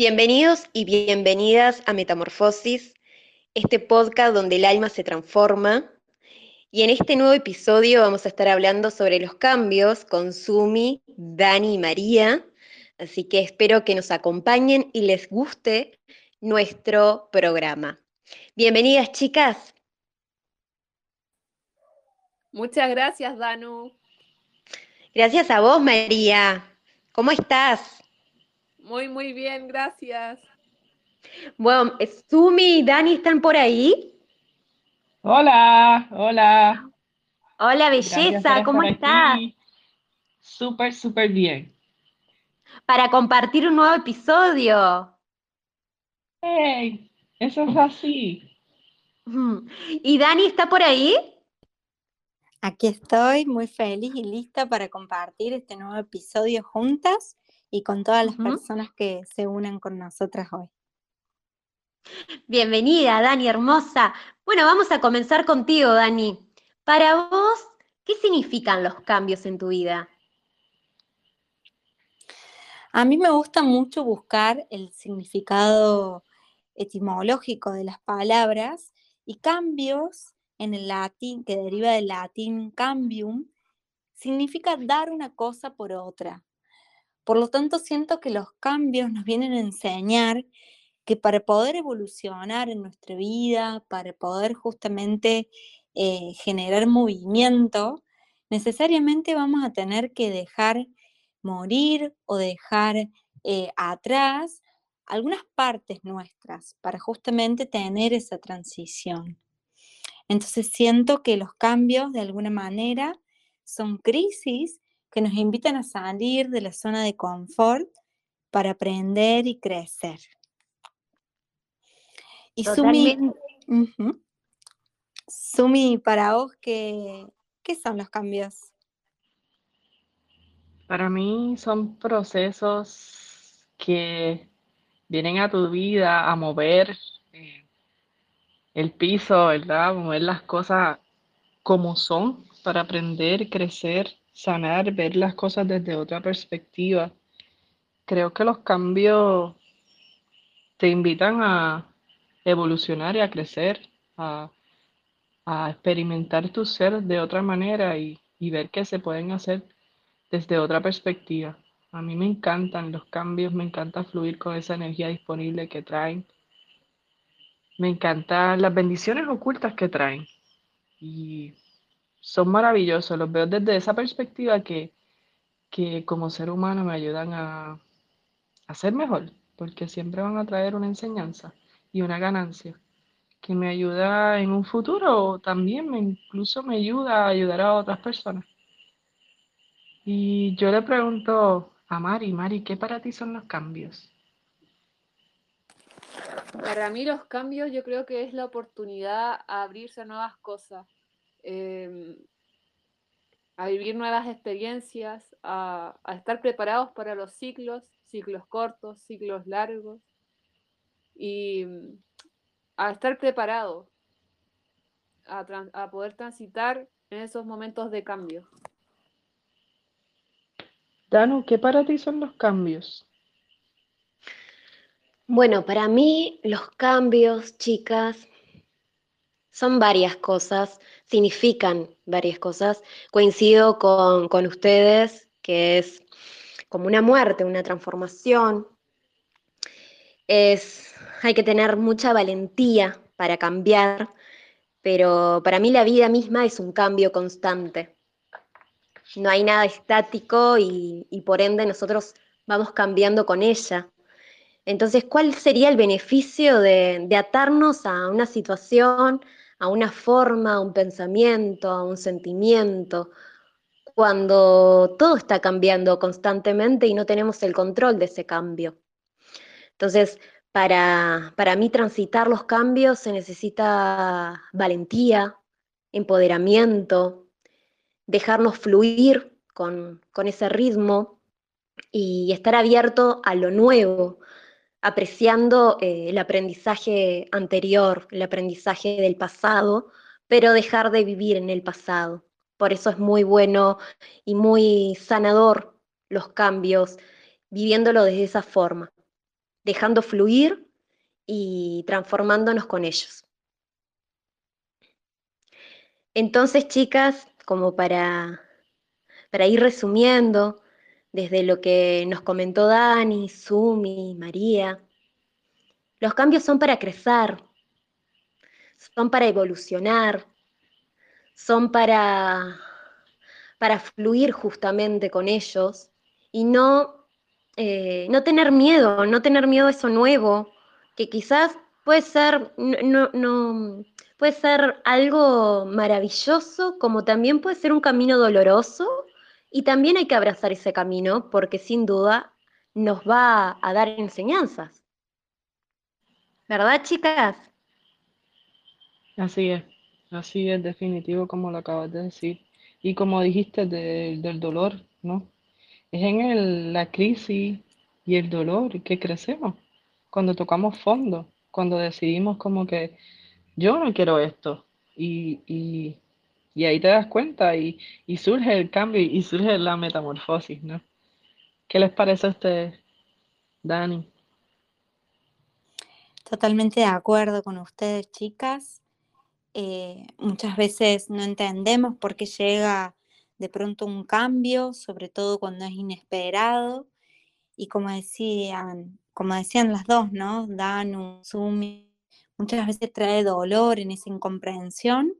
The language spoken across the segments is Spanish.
Bienvenidos y bienvenidas a Metamorfosis, este podcast donde el alma se transforma. Y en este nuevo episodio vamos a estar hablando sobre los cambios con Sumi, Dani y María. Así que espero que nos acompañen y les guste nuestro programa. Bienvenidas, chicas. Muchas gracias, Danu. Gracias a vos, María. ¿Cómo estás? Muy, muy bien, gracias. Bueno, Sumi y Dani están por ahí. Hola, hola. Hola, belleza, ¿cómo estás? Súper, súper bien. Para compartir un nuevo episodio. ¡Hey! Eso es así. ¿Y Dani está por ahí? Aquí estoy, muy feliz y lista para compartir este nuevo episodio juntas y con todas las personas que se unen con nosotras hoy. Bienvenida, Dani, hermosa. Bueno, vamos a comenzar contigo, Dani. Para vos, ¿qué significan los cambios en tu vida? A mí me gusta mucho buscar el significado etimológico de las palabras y cambios en el latín, que deriva del latín cambium, significa dar una cosa por otra. Por lo tanto, siento que los cambios nos vienen a enseñar que para poder evolucionar en nuestra vida, para poder justamente eh, generar movimiento, necesariamente vamos a tener que dejar morir o dejar eh, atrás algunas partes nuestras para justamente tener esa transición. Entonces siento que los cambios de alguna manera son crisis que nos invitan a salir de la zona de confort para aprender y crecer. Y Sumi, Sumi, para vos, ¿qué, ¿qué son los cambios? Para mí son procesos que vienen a tu vida a mover eh, el piso, ¿verdad? mover las cosas como son para aprender, crecer sanar, ver las cosas desde otra perspectiva. Creo que los cambios te invitan a evolucionar y a crecer, a, experimentar tu ser de otra manera y, y ver que se pueden hacer desde otra perspectiva. A mí me encantan los cambios, me encanta fluir con esa energía disponible que traen. Me encantan las bendiciones ocultas que traen. Y son maravillosos, los veo desde esa perspectiva que, que como ser humano me ayudan a, a ser mejor, porque siempre van a traer una enseñanza y una ganancia que me ayuda en un futuro también me, incluso me ayuda a ayudar a otras personas. Y yo le pregunto a Mari, Mari, ¿qué para ti son los cambios? Para mí los cambios yo creo que es la oportunidad a abrirse a nuevas cosas, Em, a vivir nuevas experiencias, a, estar preparados para los ciclos, ciclos cortos, ciclos largos, y a estar preparados a, a poder transitar en esos momentos de cambio. Danu, ¿qué para ti son los cambios? Bueno, para mí los cambios, chicas, son varias cosas, significan varias cosas. Coincido con, ustedes que es como una muerte, una transformación. Es, hay que tener mucha valentía para cambiar, pero para mí la vida misma es un cambio constante. No hay nada estático y, por ende nosotros vamos cambiando con ella. Entonces, ¿cuál sería el beneficio de, de atarnos a una situación, a una forma, a un pensamiento, a un sentimiento, cuando todo está cambiando constantemente y no tenemos el control de ese cambio. Entonces, para, para mí transitar los cambios se necesita valentía, empoderamiento, dejarnos fluir con, con ese ritmo y estar abierto a lo nuevo, apreciando eh, el aprendizaje anterior, el aprendizaje del pasado, pero dejar de vivir en el pasado. Por eso es muy bueno y muy sanador los cambios, viviéndolo de esa forma, dejando fluir y transformándonos con ellos. Entonces, chicas, como para, para ir resumiendo, desde lo que nos comentó Dani, Sumi, María, los cambios son para crecer, son para evolucionar, son para, para fluir justamente con ellos y no, eh, no tener miedo, no tener miedo a eso nuevo, que quizás puede ser, no, no, puede ser algo maravilloso, como también puede ser un camino doloroso, y también hay que abrazar ese camino porque sin duda nos va a dar enseñanzas. ¿Verdad, chicas? Así es, así es definitivo como lo acabas de decir. Y como dijiste del dolor, ¿no? Es en la crisis y el dolor que crecemos, cuando tocamos fondo, cuando decidimos como que yo no quiero esto. Y, ahí te das cuenta y, surge el cambio y surge la metamorfosis, ¿no? ¿Qué les parece a ustedes, Dani? Totalmente de acuerdo con ustedes, chicas. Eh, muchas veces no entendemos por qué llega de pronto un cambio, sobre todo cuando es inesperado. Y como decían, como decían las dos, ¿no? Danu, Sumi, Muchas veces trae dolor en esa incomprensión,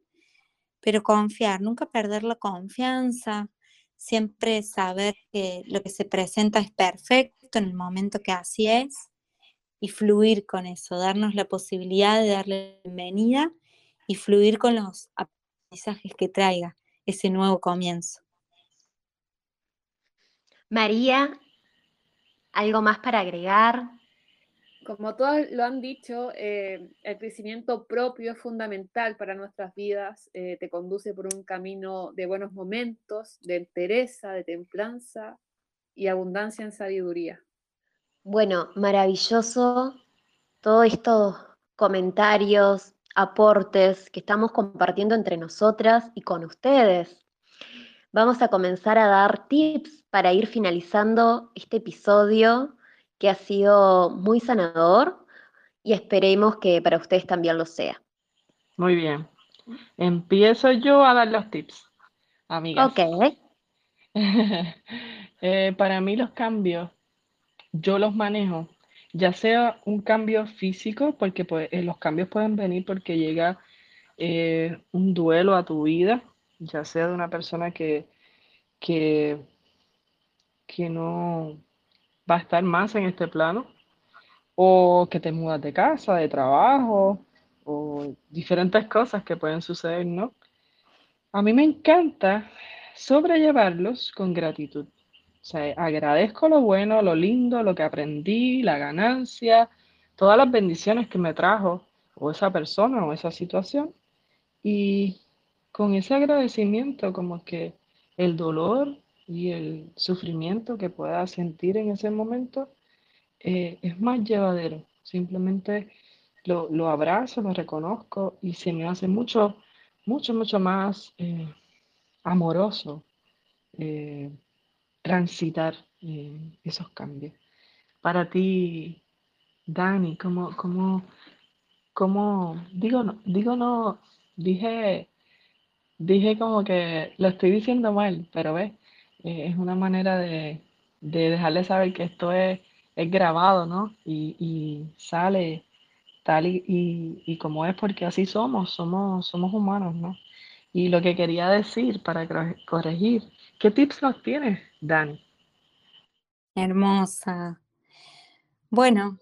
pero confiar, nunca perder la confianza, siempre saber que lo que se presenta es perfecto en el momento que así es y fluir con eso, darnos la posibilidad de darle bienvenida y fluir con los aprendizajes que traiga ese nuevo comienzo. María, ¿algo más para agregar? Como todos lo han dicho, eh, el crecimiento propio es fundamental para nuestras vidas, eh, te conduce por un camino de buenos momentos, de entereza, de templanza y abundancia en sabiduría. Bueno, maravilloso todos estos comentarios, aportes que estamos compartiendo entre nosotras y con ustedes. Vamos a comenzar a dar tips para ir finalizando este episodio que ha sido muy sanador y esperemos que para ustedes también lo sea. Muy bien. Empiezo yo a dar los tips, amigas. Ok. Eh, para mí los cambios, yo los manejo, ya sea un cambio físico, porque pues, eh, los cambios pueden venir porque llega eh, un duelo a tu vida, ya sea de una persona que, que, que no va a estar más en este plano, o que te mudas de casa, de trabajo, o diferentes cosas que pueden suceder, ¿no? A mí me encanta sobrellevarlos con gratitud. O sea, agradezco lo bueno, lo lindo, lo que aprendí, la ganancia, todas las bendiciones que me trajo o esa persona o esa situación. Y con ese agradecimiento, como que el dolor y el sufrimiento que pueda sentir en ese momento eh, es más llevadero. Simplemente lo, abrazo, lo reconozco y se me hace mucho, mucho, mucho más eh, amoroso eh, transitar esos cambios. Para ti, Dani, ¿cómo, cómo, cómo digo, no, digo no, dije, dije como que lo estoy diciendo mal, pero ves, eh, es una manera de, de, dejarle saber que esto es, es grabado, ¿no? Y, sale tal y, y, como es porque así somos, somos, somos humanos, ¿no? Y lo que quería decir para corregir, ¿qué tips nos tienes, Dani? Hermosa. Bueno,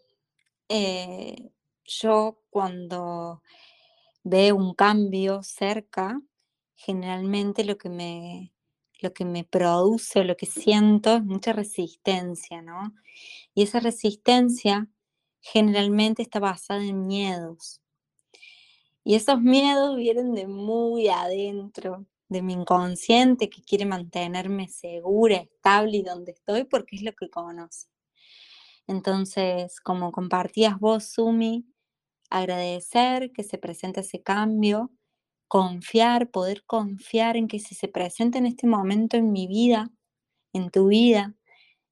eh, yo cuando veo un cambio cerca, generalmente lo que me, lo que me produce lo que siento es mucha resistencia, ¿no? Y esa resistencia generalmente está basada en miedos. Y esos miedos vienen de muy adentro, de mi inconsciente que quiere mantenerme segura, estable y donde estoy porque es lo que conoce. Entonces, como compartías vos, Sumi, agradecer que se presente ese cambio, confiar, poder confiar en que si se presenta en este momento en mi vida, en tu vida,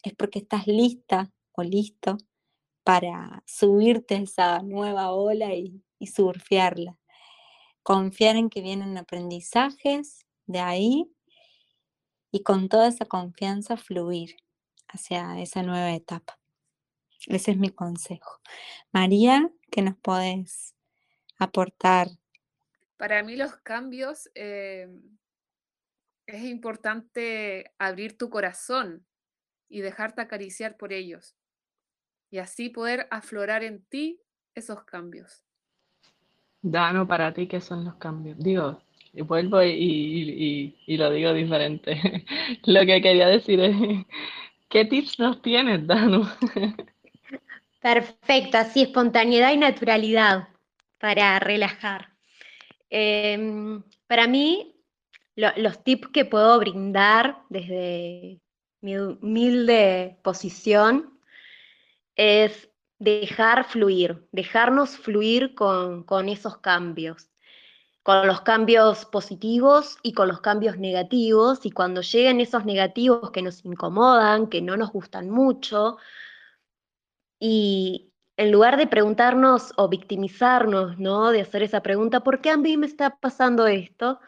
es porque estás lista o listo para subirte a esa nueva ola y, surfearla. Confiar en que vienen aprendizajes de ahí y con toda esa confianza fluir hacia esa nueva etapa. Ese es mi consejo. María, ¿qué nos podés aportar? Para mí los cambios eh, es importante abrir tu corazón y dejarte acariciar por ellos y así poder aflorar en ti esos cambios. Dano, para ti, ¿qué son los cambios? Digo, y vuelvo y, y, lo digo diferente. lo que quería decir es, ¿qué tips nos tienes, Dano? Perfecto, así espontaneidad y naturalidad para relajar. Em, para mí, los tips que puedo brindar desde mi humilde posición es dejar fluir, dejarnos fluir con, con esos cambios, con los cambios positivos y con los cambios negativos, y cuando lleguen esos negativos que nos incomodan, que no nos gustan mucho, y en lugar de preguntarnos o victimizarnos, ¿no? De hacer esa pregunta, ¿por qué a mí me está pasando esto?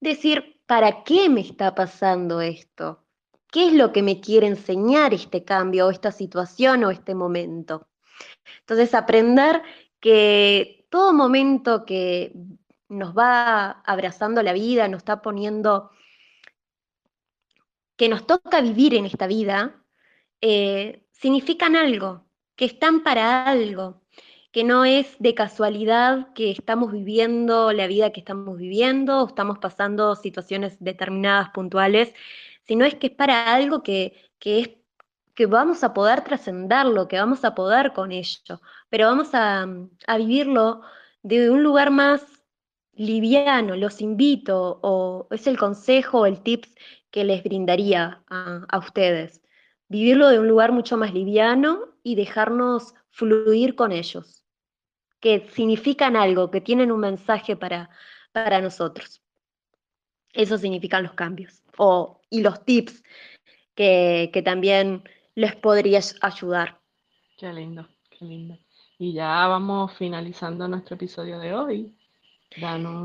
Decir, ¿para qué me está pasando esto? ¿Qué es lo que me quiere enseñar este cambio o esta situación o este momento? Entonces, aprender que todo momento que nos va abrazando la vida, nos está poniendo, que nos toca vivir en esta vida, eh, significan algo, que están para algo, que no es de casualidad que estamos viviendo la vida que estamos viviendo, o estamos pasando situaciones determinadas, puntuales, sino es que es para algo que, es que vamos a poder trascenderlo, que vamos a poder con ello, pero vamos a, vivirlo de un lugar más liviano, los invito, o es el consejo el tips que les brindaría a, a, ustedes. Vivirlo de un lugar mucho más liviano y dejarnos fluir con ellos, que significan algo, que tienen un mensaje para, para nosotros. Eso significan los cambios o, y los tips que, también les podría ayudar. Qué lindo, qué lindo. Y ya vamos finalizando nuestro episodio de hoy.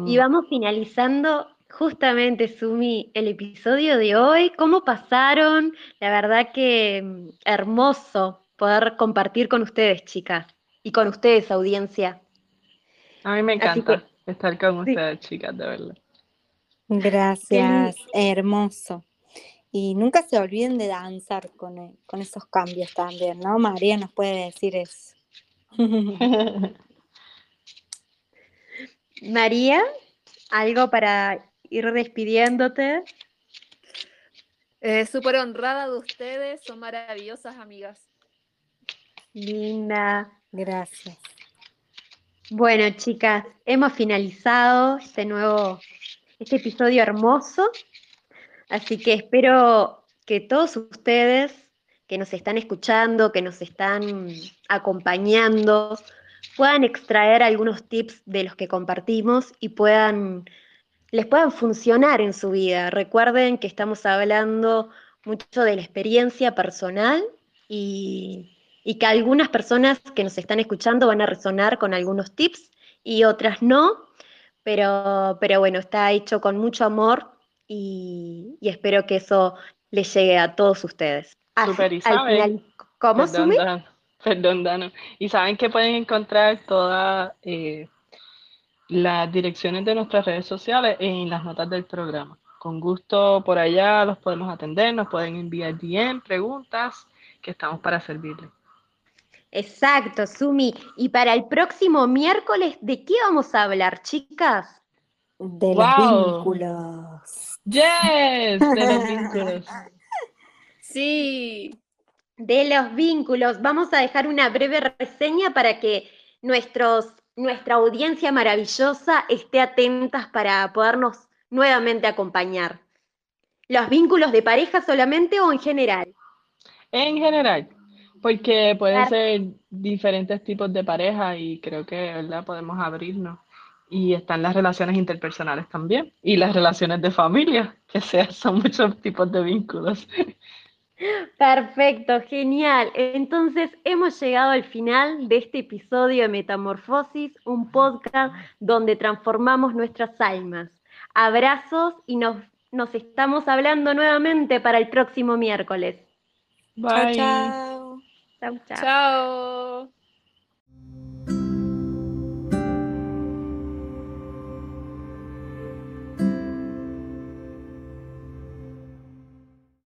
Y vamos finalizando justamente, Sumi, el episodio de hoy. ¿Cómo pasaron? La verdad que mm, hermoso poder compartir con ustedes, chicas, y con ustedes, audiencia. A mí me encanta estar con ustedes, chicas, de verdad. Gracias, hermoso. Y nunca se olviden de danzar con, e, con esos cambios también, ¿no? María nos puede decir eso. María, ¿algo para ir despidiéndote? Eh, Súper honrada de ustedes, son maravillosas amigas. Linda. Gracias. Bueno, chicas, hemos finalizado este nuevo este episodio hermoso. Así que espero que todos ustedes que nos están escuchando, que nos están acompañando, puedan extraer algunos tips de los que compartimos y puedan, les puedan funcionar en su vida. Recuerden que estamos hablando mucho de la experiencia personal y, y que algunas personas que nos están escuchando van a resonar con algunos tips y otras no pero, pero bueno, está hecho con mucho amor y, espero que eso les llegue a todos ustedes. Super, y saben, ¿Cómo, perdón, perdón, Dano. Y saben que pueden encontrar todas eh, las direcciones de nuestras redes sociales en las notas del programa. Con gusto por allá los podemos atender, nos pueden enviar DM, preguntas, que estamos para servirles. Exacto, Sumi. Y para el próximo miércoles, ¿de qué vamos a hablar, chicas? De los vínculos. Yes, de los vínculos. Sí. De los vínculos. Vamos a dejar una breve reseña para que nuestros, nuestra audiencia maravillosa esté atentas para podernos nuevamente acompañar. ¿Los vínculos de pareja solamente o en general? En general. Porque pueden ser diferentes tipos de pareja y creo que, ¿verdad? Podemos abrirnos. Y están las relaciones interpersonales también. Y las relaciones de familia, que son muchos tipos de vínculos. Perfecto, genial. Entonces hemos llegado al final de este episodio de Metamorfosis, un podcast donde transformamos nuestras almas. Abrazos y nos, nos estamos hablando nuevamente para el próximo miércoles. Bye. Chao, chao. Chau, chau. Chao.